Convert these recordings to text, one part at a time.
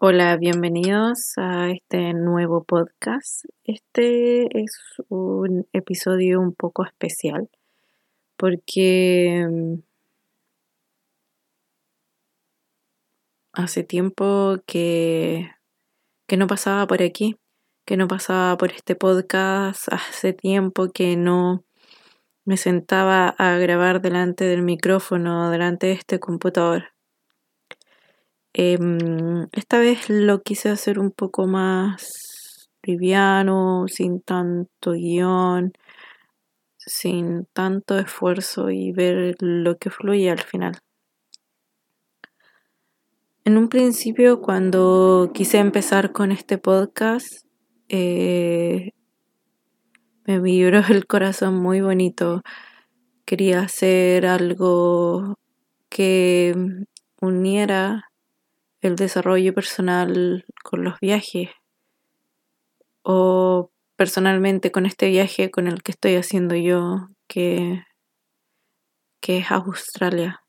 Hola, bienvenidos a este nuevo podcast. Este es un episodio un poco especial porque mm, hace tiempo que, que no pasaba por aquí, que no pasaba por este podcast, hace tiempo que no me sentaba a grabar delante del micrófono, delante de este computador. Em, esta vez lo quise hacer un poco más liviano, sin tanto guion, sin tanto esfuerzo y ver lo que fluye al final. En un principio, cuando quise empezar con este podcast, eh, me vibró el corazón muy bonito. Quería hacer algo que uniera el desarrollo personal con los viajes o personalmente con este viaje con el que estoy haciendo yo que, que es Australia.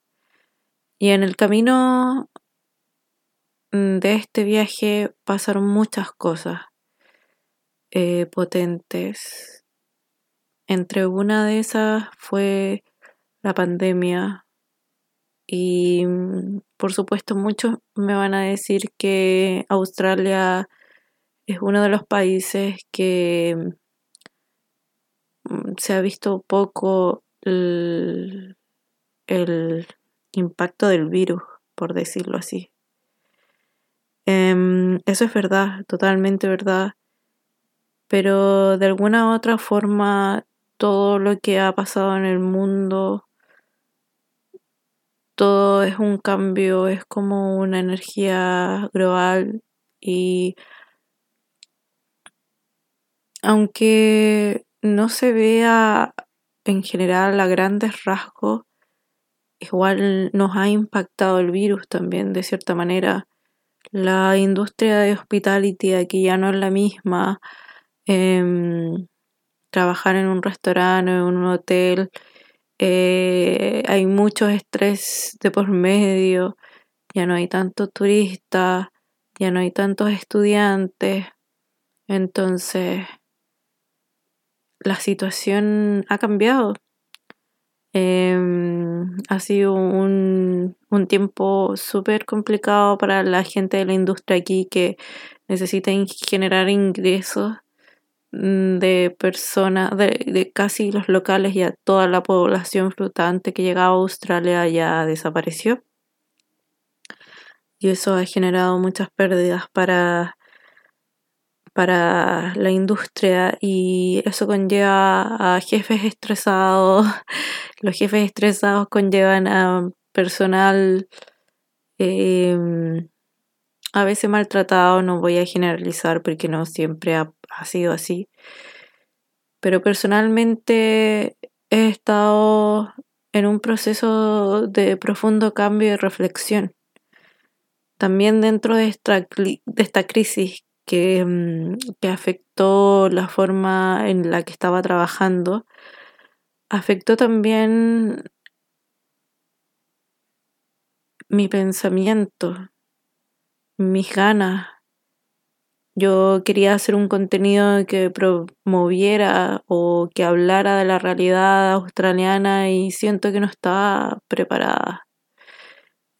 Y en el camino mm, de este viaje pasaron muchas cosas eh, potentes. Entre una de esas fue la pandemia y mm, por supuesto, muchos me van a decir que Australia es uno de los países que mm, se ha visto poco el, impacto del virus, por decirlo así. Em, eso es verdad, totalmente verdad, pero de alguna u otra forma todo lo que ha pasado en el mundo todo es un cambio, es como una energía global y aunque no se vea en general a grandes rasgos, igual nos ha impactado el virus también de cierta manera. La industria de hospitality aquí ya no es la misma. Em, trabajar en un restaurante, en un hotel, eh, hay mucho estrés de por medio, ya no hay tantos turistas, ya no hay tantos estudiantes, entonces la situación ha cambiado. Em, ha sido un, un tiempo súper complicado para la gente de la industria aquí que necesita generar ingresos de personas, de, casi los locales y a toda la población flotante que llegaba a Australia ya desapareció. Y eso ha generado muchas pérdidas para, para la industria y eso conlleva a jefes estresados. Los jefes estresados conllevan a personal em, a veces maltratado, no voy a generalizar porque no siempre ha, sido así. Pero personalmente he estado en un proceso de profundo cambio y reflexión. También dentro de esta, de esta crisis que, mm, que afectó la forma en la que estaba trabajando, afectó también mi pensamiento, mis ganas. Yo quería hacer un contenido que promoviera o que hablara de la realidad australiana y siento que no estaba preparada.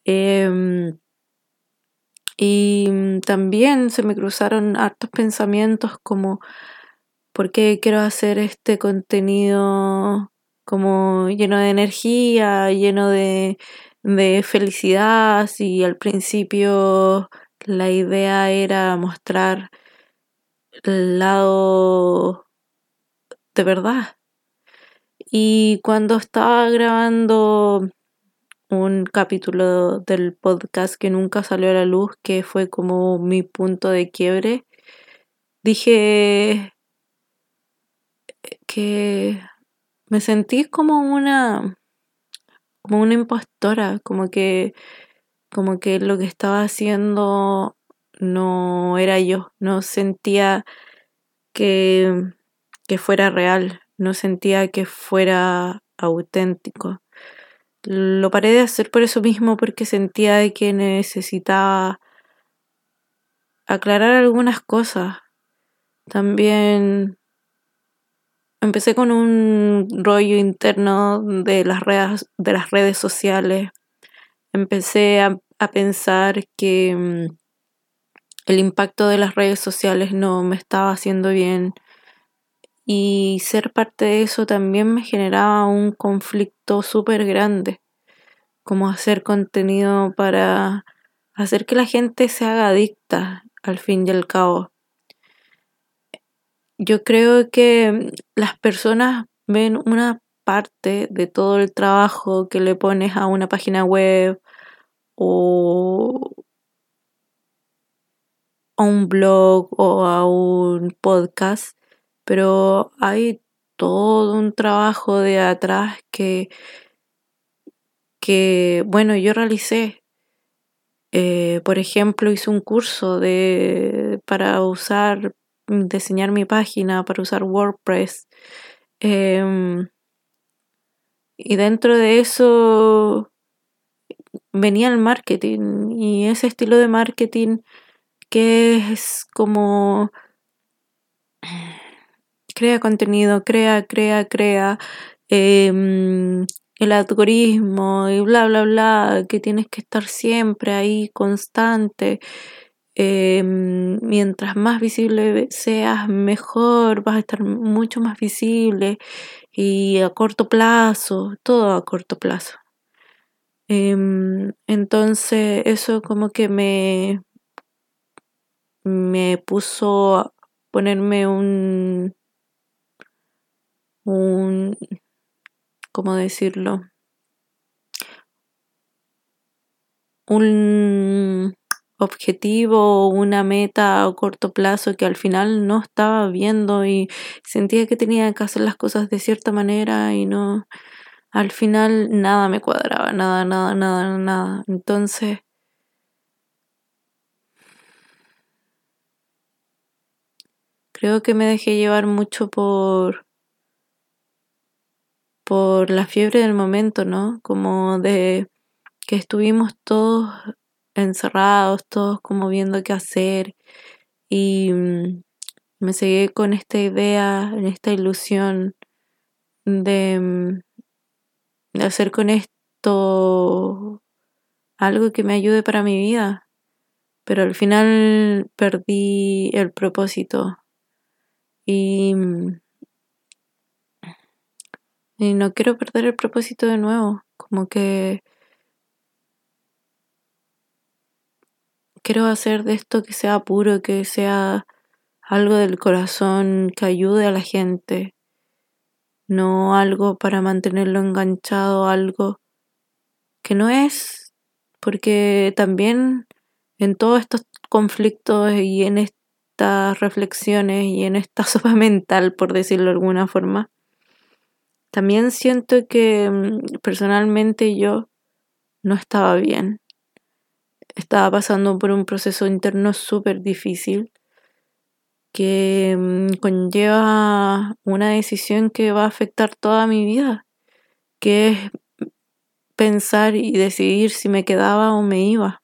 Em, y también se me cruzaron hartos pensamientos como ¿por qué quiero hacer este contenido como lleno de energía, lleno de, de felicidad? Si al principio la idea era mostrar el lado de verdad. Y cuando estaba grabando un capítulo del podcast que nunca salió a la luz, que fue como mi punto de quiebre, dije que me sentí como una como una impostora, como que como que lo que estaba haciendo no era yo, no sentía que, que fuera real, no sentía que fuera auténtico. Lo paré de hacer por eso mismo, porque sentía que necesitaba aclarar algunas cosas. También empecé con un rollo interno de las redes, de las redes sociales. Empecé a, pensar que mm, el impacto de las redes sociales no me estaba haciendo bien y ser parte de eso también me generaba un conflicto súper grande, como hacer contenido para hacer que la gente se haga adicta al fin y al cabo. Yo creo que las personas ven una parte de todo el trabajo que le pones a una página web o a un blog o a un podcast, pero hay todo un trabajo de atrás que, que bueno, yo realicé. Eh, por ejemplo, hice un curso de, para usar diseñar mi página, para usar WordPress. Em, y dentro de eso venía el marketing y ese estilo de marketing que es como crea contenido, crea, crea, crea, em, el algoritmo y bla, bla, bla, que tienes que estar siempre ahí constante. Em, mientras más visible seas, mejor, vas a estar mucho más visible y a corto plazo, todo a corto plazo. Em, entonces eso como que me, me puso a ponerme un, un, ¿cómo decirlo? Un objetivo o una meta a corto plazo que al final no estaba viendo y sentía que tenía que hacer las cosas de cierta manera y no, al final nada me cuadraba, nada, nada, nada, nada. Entonces, creo que me dejé llevar mucho por por la fiebre del momento, ¿no? Como de que estuvimos todos encerrados, todos como viendo qué hacer. Y mm, me seguí con esta idea, en esta ilusión de, mm, de hacer con esto algo que me ayude para mi vida, pero al final perdí el propósito. Y, mm, y no quiero perder el propósito de nuevo, como que quiero hacer de esto que sea puro, que sea algo del corazón, que ayude a la gente, no algo para mantenerlo enganchado, algo que no es, porque también en todos estos conflictos y en estas reflexiones y en esta sopa mental, por decirlo de alguna forma, también siento que mm, personalmente yo no estaba bien estaba pasando por un proceso interno súper difícil que mm, conlleva una decisión que va a afectar toda mi vida, que es pensar y decidir si me quedaba o me iba.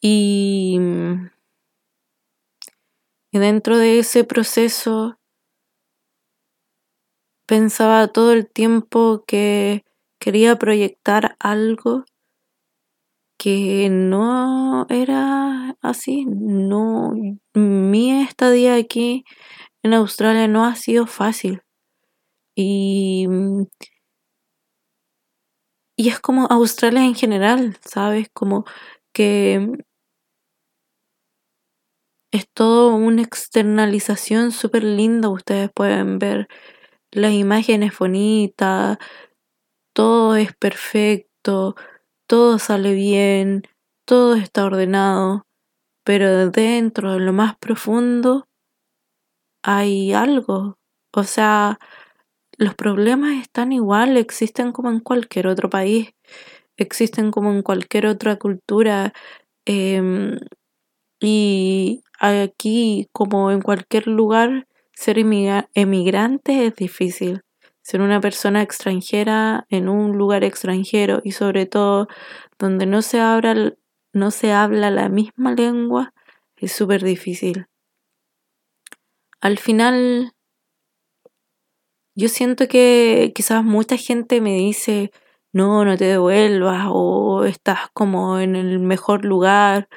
Y, mm, y dentro de ese proceso pensaba todo el tiempo que quería proyectar algo que no era así, no, mi estadía aquí en Australia no ha sido fácil. Y, y es como Australia en general, ¿sabes? Como que es todo una externalización súper linda. Ustedes pueden ver las imágenes bonitas, todo es perfecto, todo sale bien, todo está ordenado, pero dentro de lo más profundo hay algo. O sea, los problemas están igual, existen como en cualquier otro país, existen como en cualquier otra cultura. Em, y aquí, como en cualquier lugar, ser emigrante es difícil ser una persona extranjera en un lugar extranjero y sobre todo donde no se abra no se habla la misma lengua es súper difícil. Al final, yo siento que quizás mucha gente me dice, no, no te devuelvas o estás como en el mejor lugar.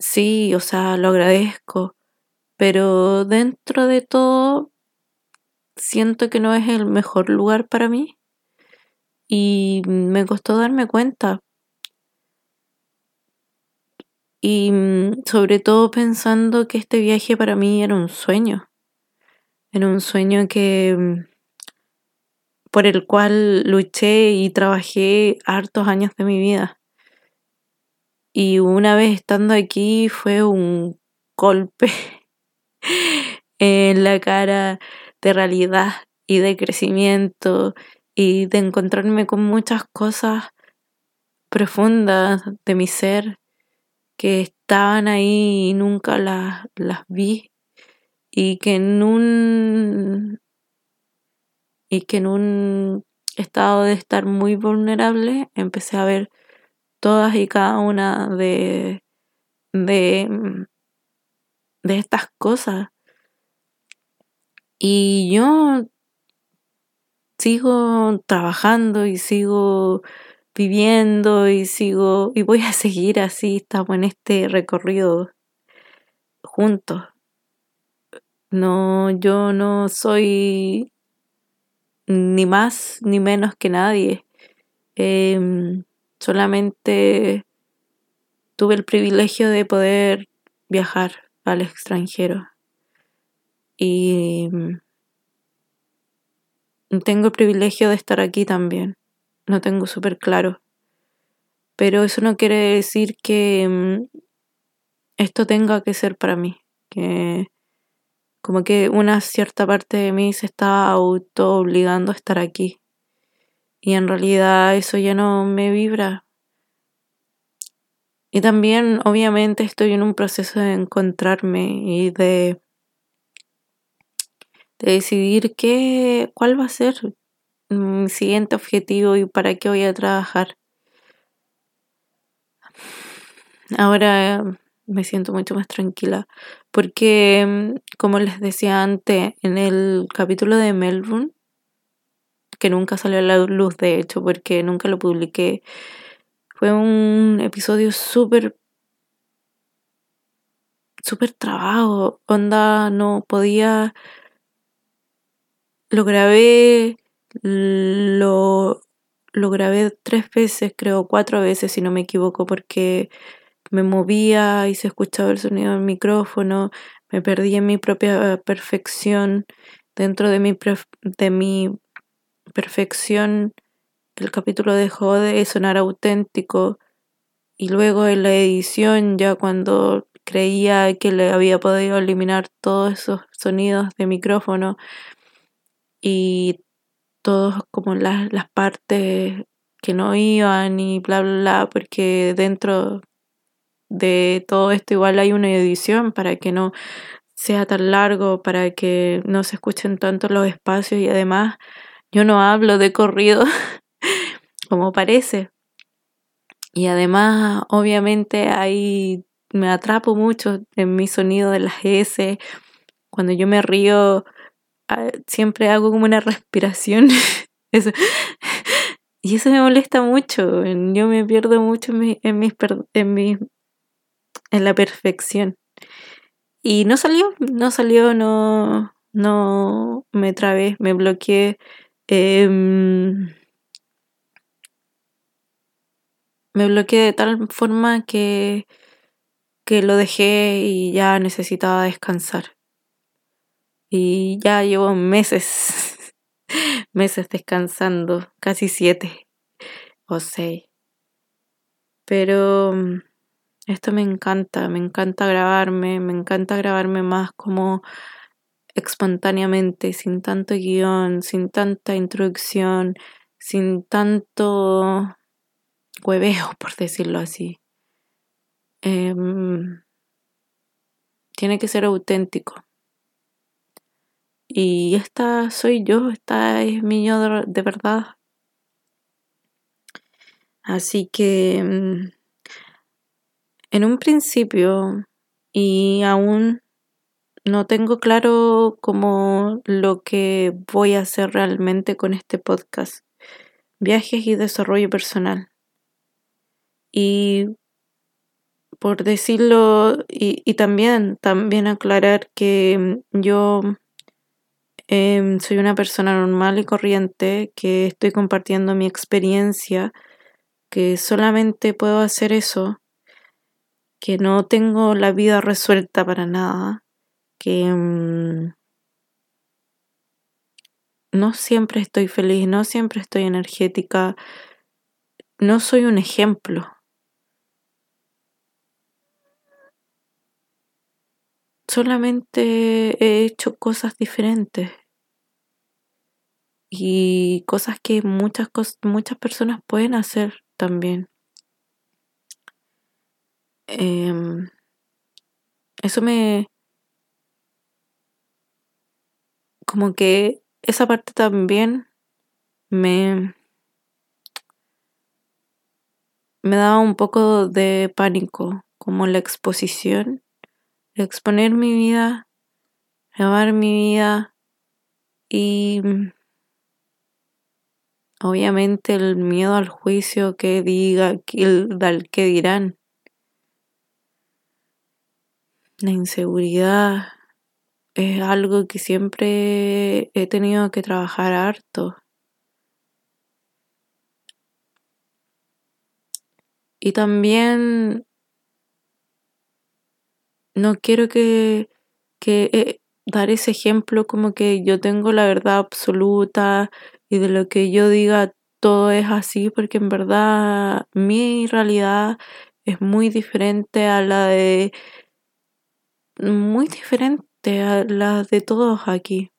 Sí, o sea, lo agradezco, pero dentro de todo siento que no es el mejor lugar para mí y me costó darme cuenta. Y mm, sobre todo pensando que este viaje para mí era un sueño. Era un sueño que mm, por el cual luché y trabajé hartos años de mi vida. Y una vez estando aquí fue un golpe en la cara de realidad y de crecimiento y de encontrarme con muchas cosas profundas de mi ser que estaban ahí y nunca las, las vi y que en un y que en un estado de estar muy vulnerable empecé a ver todas y cada una de de, de estas cosas y yo sigo trabajando y sigo viviendo y sigo y voy a seguir así, estamos en este recorrido juntos. No, yo no soy ni más ni menos que nadie. Em, solamente tuve el privilegio de poder viajar al extranjero. Y tengo el privilegio de estar aquí también lo tengo súper claro. Pero eso no quiere decir que mm, esto tenga que ser para mí, que como que una cierta parte de mí se está auto obligando a estar aquí. Y en realidad eso ya no me vibra. Y también obviamente estoy en un proceso de encontrarme y de, de decidir qué, cuál va a ser mi siguiente objetivo y para qué voy a trabajar. Ahora me siento mucho más tranquila porque, como les decía antes, en el capítulo de Melbourne, que nunca salió a la luz de hecho porque nunca lo publiqué, fue un episodio súper súper trabajo, onda no podía lo grabé lo, lo grabé tres veces, creo cuatro veces si no me equivoco, porque me movía y se escuchaba el sonido del micrófono, me perdí en mi propia perfección, dentro de mi, de mi perfección el capítulo dejó de sonar auténtico y luego en la edición ya cuando creía que le había podido eliminar todos esos sonidos de micrófono y todos como las, las partes que no iban y bla, bla, bla, porque dentro de todo esto igual hay una edición para que no sea tan largo, para que no se escuchen tanto los espacios y además yo no hablo de corrido como parece. Y además, obviamente, ahí me atrapo mucho en mi sonido de las S. Cuando yo me río, siempre hago como una respiración. Y eso me molesta mucho. Yo me pierdo mucho en, mi, en, mis, en, en la perfección. Y no salió, no salió, no, no me trabé, me bloqueé. Em, me bloqueé de tal forma que, que lo dejé y ya necesitaba descansar. Y ya llevo meses, meses descansando, casi siete o seis. Pero mm, esto me encanta, me encanta grabarme, me encanta grabarme más como espontáneamente, sin tanto guion, sin tanta introducción, sin tanto hueveo, por decirlo así. Em, tiene que ser auténtico. Y esta soy yo, esta es mi yo de, verdad. Así que mm, en un principio y aún no tengo claro cómo lo que voy a hacer realmente con este podcast. Viajes y desarrollo personal. Y por decirlo, y, también, también aclarar que yo em, soy una persona normal y corriente, que estoy compartiendo mi experiencia, que solamente puedo hacer eso, que no tengo la vida resuelta para nada, que mm, no siempre estoy feliz, no siempre estoy energética, no soy un ejemplo solamente he hecho cosas diferentes y cosas que muchas, muchas personas pueden hacer también. Em, eso me... como que esa parte también me... me daba un poco de pánico, como la exposición exponer mi vida, grabar mi vida y obviamente el miedo al juicio que diga, que, que dirán. La inseguridad es algo que siempre he tenido que trabajar harto. Y también no quiero que, que eh, dar ese ejemplo como que yo tengo la verdad absoluta y de lo que yo diga todo es así, porque en verdad mi realidad es muy diferente a la de muy diferente a la de todos aquí.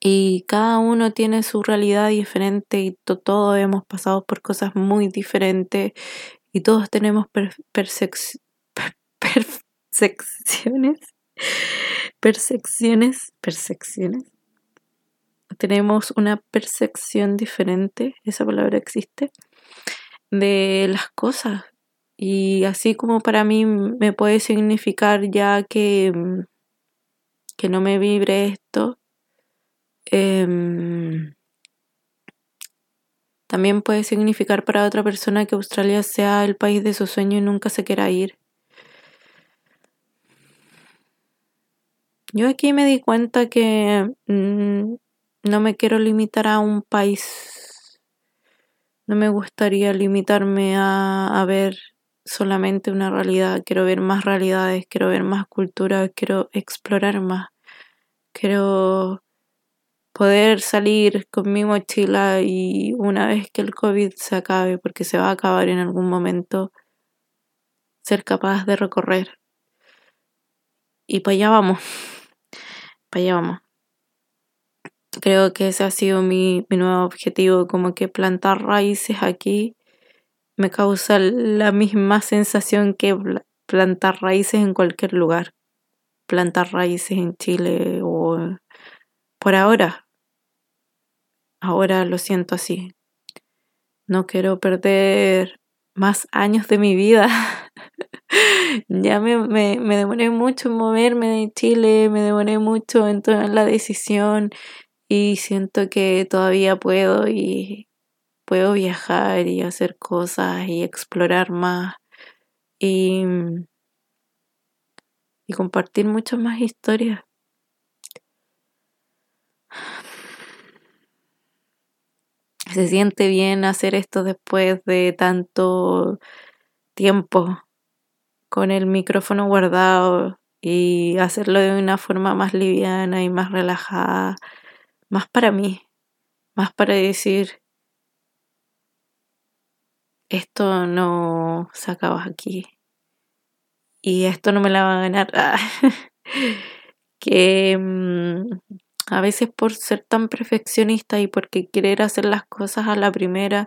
Y cada uno tiene su realidad diferente y todos hemos pasado por cosas muy diferentes y todos tenemos percepción secciones, percepciones, percepciones. Tenemos una percepción diferente, esa palabra existe, de las cosas. Y así como para mí me puede significar ya que, que no me vibre esto, em, también puede significar para otra persona que Australia sea el país de su sueño y nunca se quiera ir. Yo aquí me di cuenta que mm, no me quiero limitar a un país. No me gustaría limitarme a, ver solamente una realidad. Quiero ver más realidades, quiero ver más culturas, quiero explorar más. Quiero poder salir con mi mochila y una vez que el COVID se acabe, porque se va a acabar en algún momento, ser capaz de recorrer. Y para allá vamos para allá vamos. Creo que ese ha sido mi, nuevo objetivo, como que plantar raíces aquí me causa la misma sensación que plantar raíces en cualquier lugar. Plantar raíces en Chile o por ahora. Ahora lo siento así. No quiero perder más años de mi vida ya me, me, me, demoré mucho en moverme de Chile, me demoré mucho en tomar la decisión y siento que todavía puedo y puedo viajar y hacer cosas y explorar más y, y compartir muchas más historias. Se siente bien hacer esto después de tanto tiempo con el micrófono guardado y hacerlo de una forma más liviana y más relajada, más para mí, más para decir, esto no se acaba aquí y esto no me la va a ganar. que mm, a veces por ser tan perfeccionista y porque querer hacer las cosas a la primera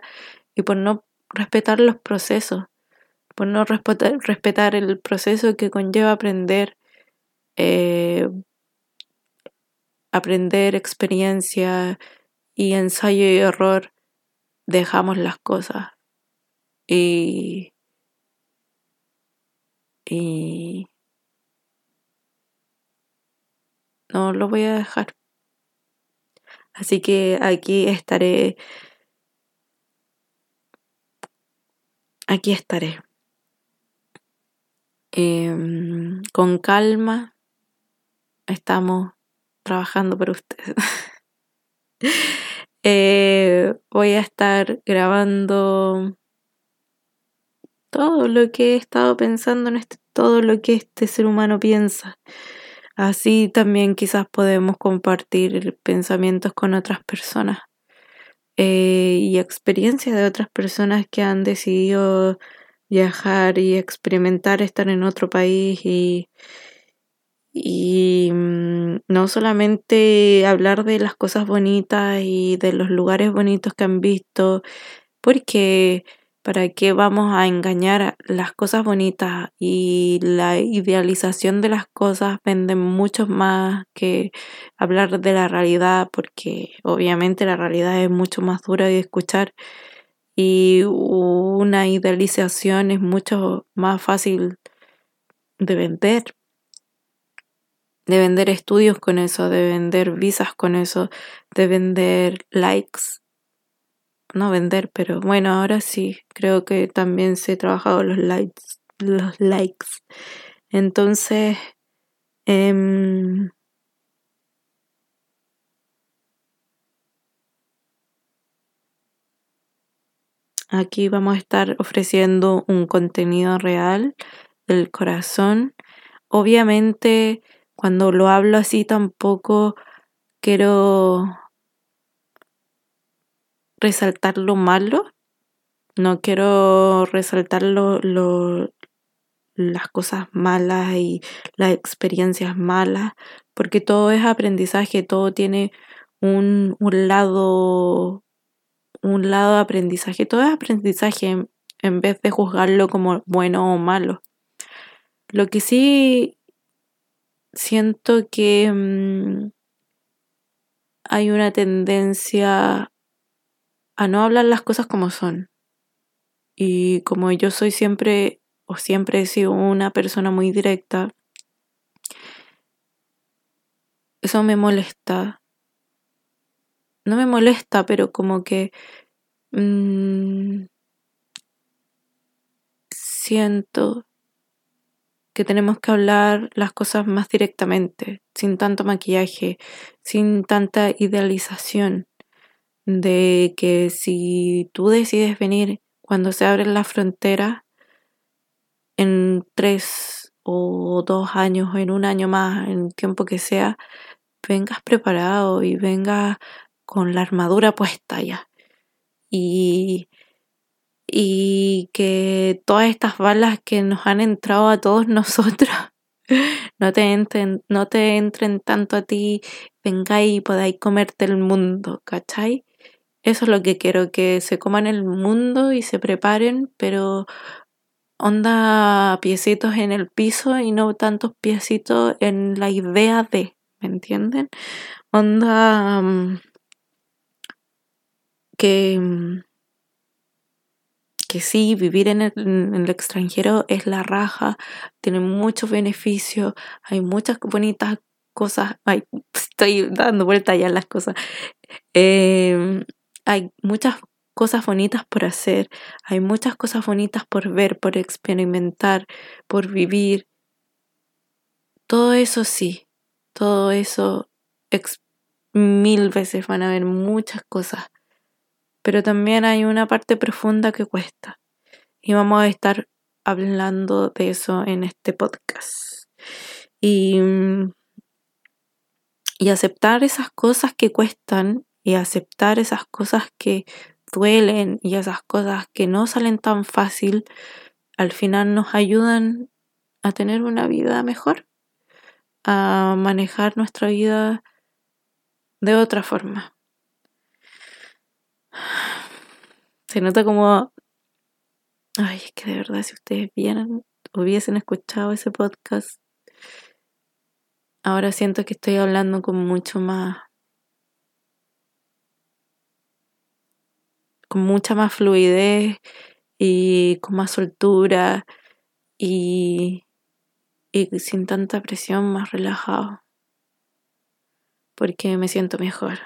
y por no respetar los procesos por no respetar, el proceso que conlleva aprender, eh, aprender experiencia y ensayo y error, dejamos las cosas. Y, Y no lo voy a dejar. Así que aquí estaré. Aquí estaré. Em, con calma. Estamos trabajando por ustedes. Eh, voy a estar grabando todo lo que he estado pensando en este, todo lo que este ser humano piensa. Así también quizás podemos compartir pensamientos con otras personas eh, y experiencias de otras personas que han decidido viajar y experimentar estar en otro país y, y mm, no solamente hablar de las cosas bonitas y de los lugares bonitos que han visto, porque ¿Para qué vamos a engañar? Las cosas bonitas y la idealización de las cosas venden mucho más que hablar de la realidad, porque obviamente la realidad es mucho más dura de escuchar y una idealización es mucho más fácil de vender. De vender estudios con eso, de vender visas con eso, de vender likes no vender, pero bueno, ahora sí, creo que también se ha trabajado los likes, los likes. Entonces, em, aquí vamos a estar ofreciendo un contenido real del corazón. Obviamente, cuando lo hablo así tampoco quiero resaltar lo malo, no quiero resaltar lo, las cosas malas y las experiencias malas, porque todo es aprendizaje, todo tiene un, un lado un lado de aprendizaje, todo es aprendizaje en, vez de juzgarlo como bueno o malo. Lo que sí siento que mm, hay una tendencia a no hablar las cosas como son. Y como yo soy siempre o siempre he sido una persona muy directa, eso me molesta. No me molesta, pero como que mmm, siento que tenemos que hablar las cosas más directamente, sin tanto maquillaje, sin tanta idealización de que si tú decides venir cuando se abren las fronteras en tres o dos años o en un año más, en el tiempo que sea, vengas preparado y vengas con la armadura puesta ya. Y, y que todas estas balas que nos han entrado a todos nosotros no te entren, no te entren tanto a ti, vengáis y podáis comerte el mundo, ¿cachai? Eso es lo que quiero, que se coman el mundo y se preparen, pero onda piecitos en el piso y no tantos piecitos en la idea de, ¿me entienden? Onda mm, que, mm, que sí, vivir en el, en el, extranjero es la raja, tiene muchos beneficios, hay muchas bonitas cosas, ay, estoy dando vuelta ya las cosas. Eh, hay muchas cosas bonitas por hacer, hay muchas cosas bonitas por ver, por experimentar, por vivir. Todo eso sí, todo eso mil veces van a haber muchas cosas, pero también hay una parte profunda que cuesta y vamos a estar hablando de eso en este podcast. Y, y aceptar esas cosas que cuestan y aceptar esas cosas que duelen y esas cosas que no salen tan fácil, al final nos ayudan a tener una vida mejor, a manejar nuestra vida de otra forma. Se nota como... Ay, es que de verdad si ustedes vieran, hubiesen escuchado ese podcast, ahora siento que estoy hablando con mucho más con mucha más fluidez y con más soltura y, y sin tanta presión, más relajado. Porque me siento mejor.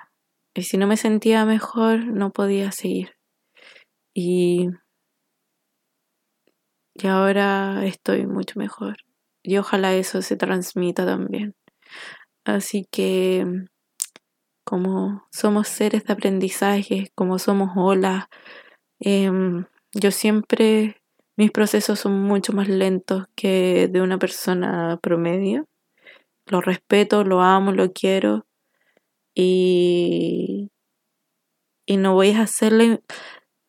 Y si no me sentía mejor, no podía seguir. Y, y ahora estoy mucho mejor. Y ojalá eso se transmita también. Así que como somos seres de aprendizaje, como somos olas, em, yo siempre, mis procesos son mucho más lentos que de una persona promedio. Lo respeto, lo amo, lo quiero y, y no voy a hacerle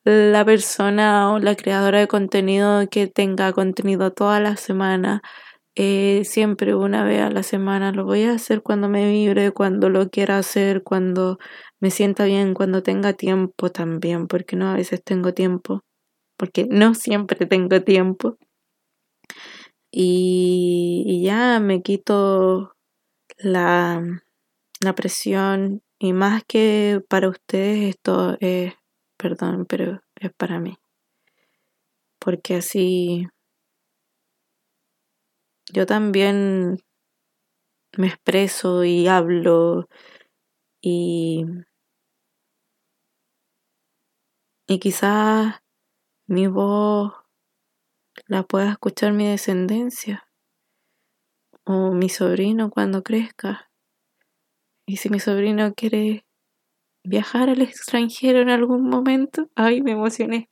la persona o la creadora de contenido que tenga contenido toda la semana eh, siempre una vez a la semana. Lo voy a hacer cuando me vibre, cuando lo quiera hacer, cuando me sienta bien, cuando tenga tiempo también, porque no a veces tengo tiempo, porque no siempre tengo tiempo. Y, y ya me quito la, la presión y más que para ustedes esto es, perdón, pero es para mí. Porque así yo también me expreso y hablo y, y quizás mi voz la pueda escuchar mi descendencia o mi sobrino cuando crezca. Y si mi sobrino quiere viajar al extranjero en algún momento, ay, me emocioné.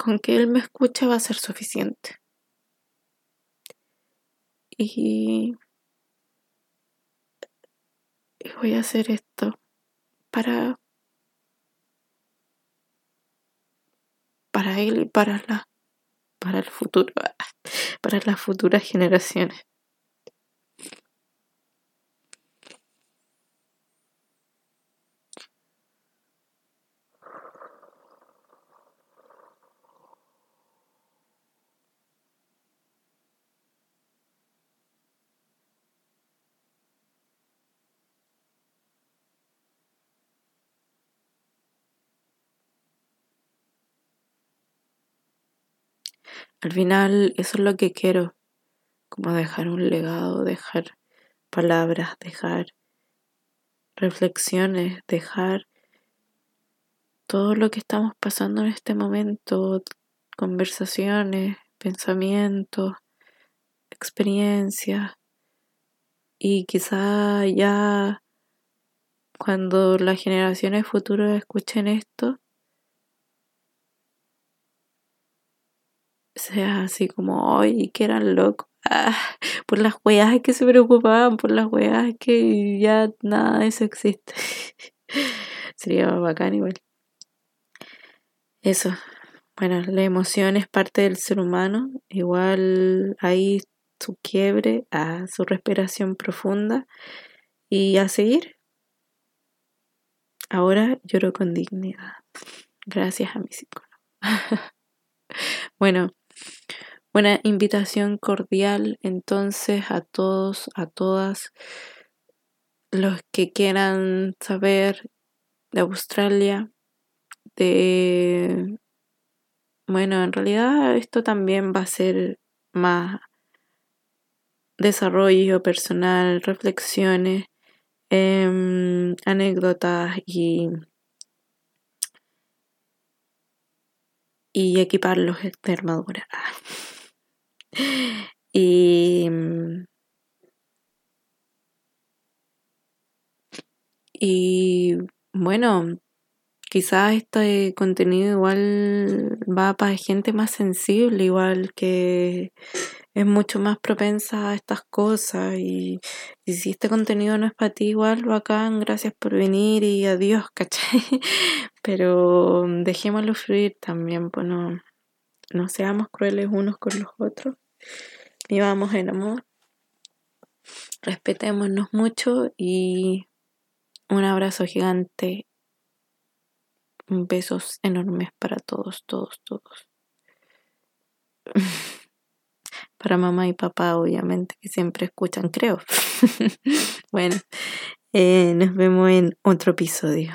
con que él me escuche va a ser suficiente. Y, voy a hacer esto para para él y para la para el futuro, para las futuras generaciones. Al final eso es lo que quiero, como dejar un legado, dejar palabras, dejar reflexiones, dejar todo lo que estamos pasando en este momento, conversaciones, pensamientos, experiencias. Y quizá ya cuando las generaciones futuras escuchen esto, sea así como, hoy que eran locos. Ah, por las weas que se preocupaban, por las weas que ya nada de eso existe. Sería bacán igual. Eso. Bueno, la emoción es parte del ser humano. Igual ahí su quiebre, a su respiración profunda y a seguir. Ahora lloro con dignidad. Gracias a mi psicólogo. bueno, una invitación cordial entonces a todos, a todas los que quieran saber de Australia, de... Bueno, en realidad esto también va a ser más desarrollo personal, reflexiones, em, anécdotas y, y equiparlos de armadura. Y, y bueno, quizás este contenido igual va para gente más sensible, igual que es mucho más propensa a estas cosas y, y si este contenido no es para ti igual bacán, gracias por venir y adiós, ¿cachai? Pero dejémoslo fluir también, pues no, no seamos crueles unos con los otros, vivamos en amor, respetémonos mucho y un abrazo gigante, besos enormes para todos, todos, todos. para mamá y papá, obviamente, que siempre escuchan, creo. bueno, eh, nos vemos en otro episodio.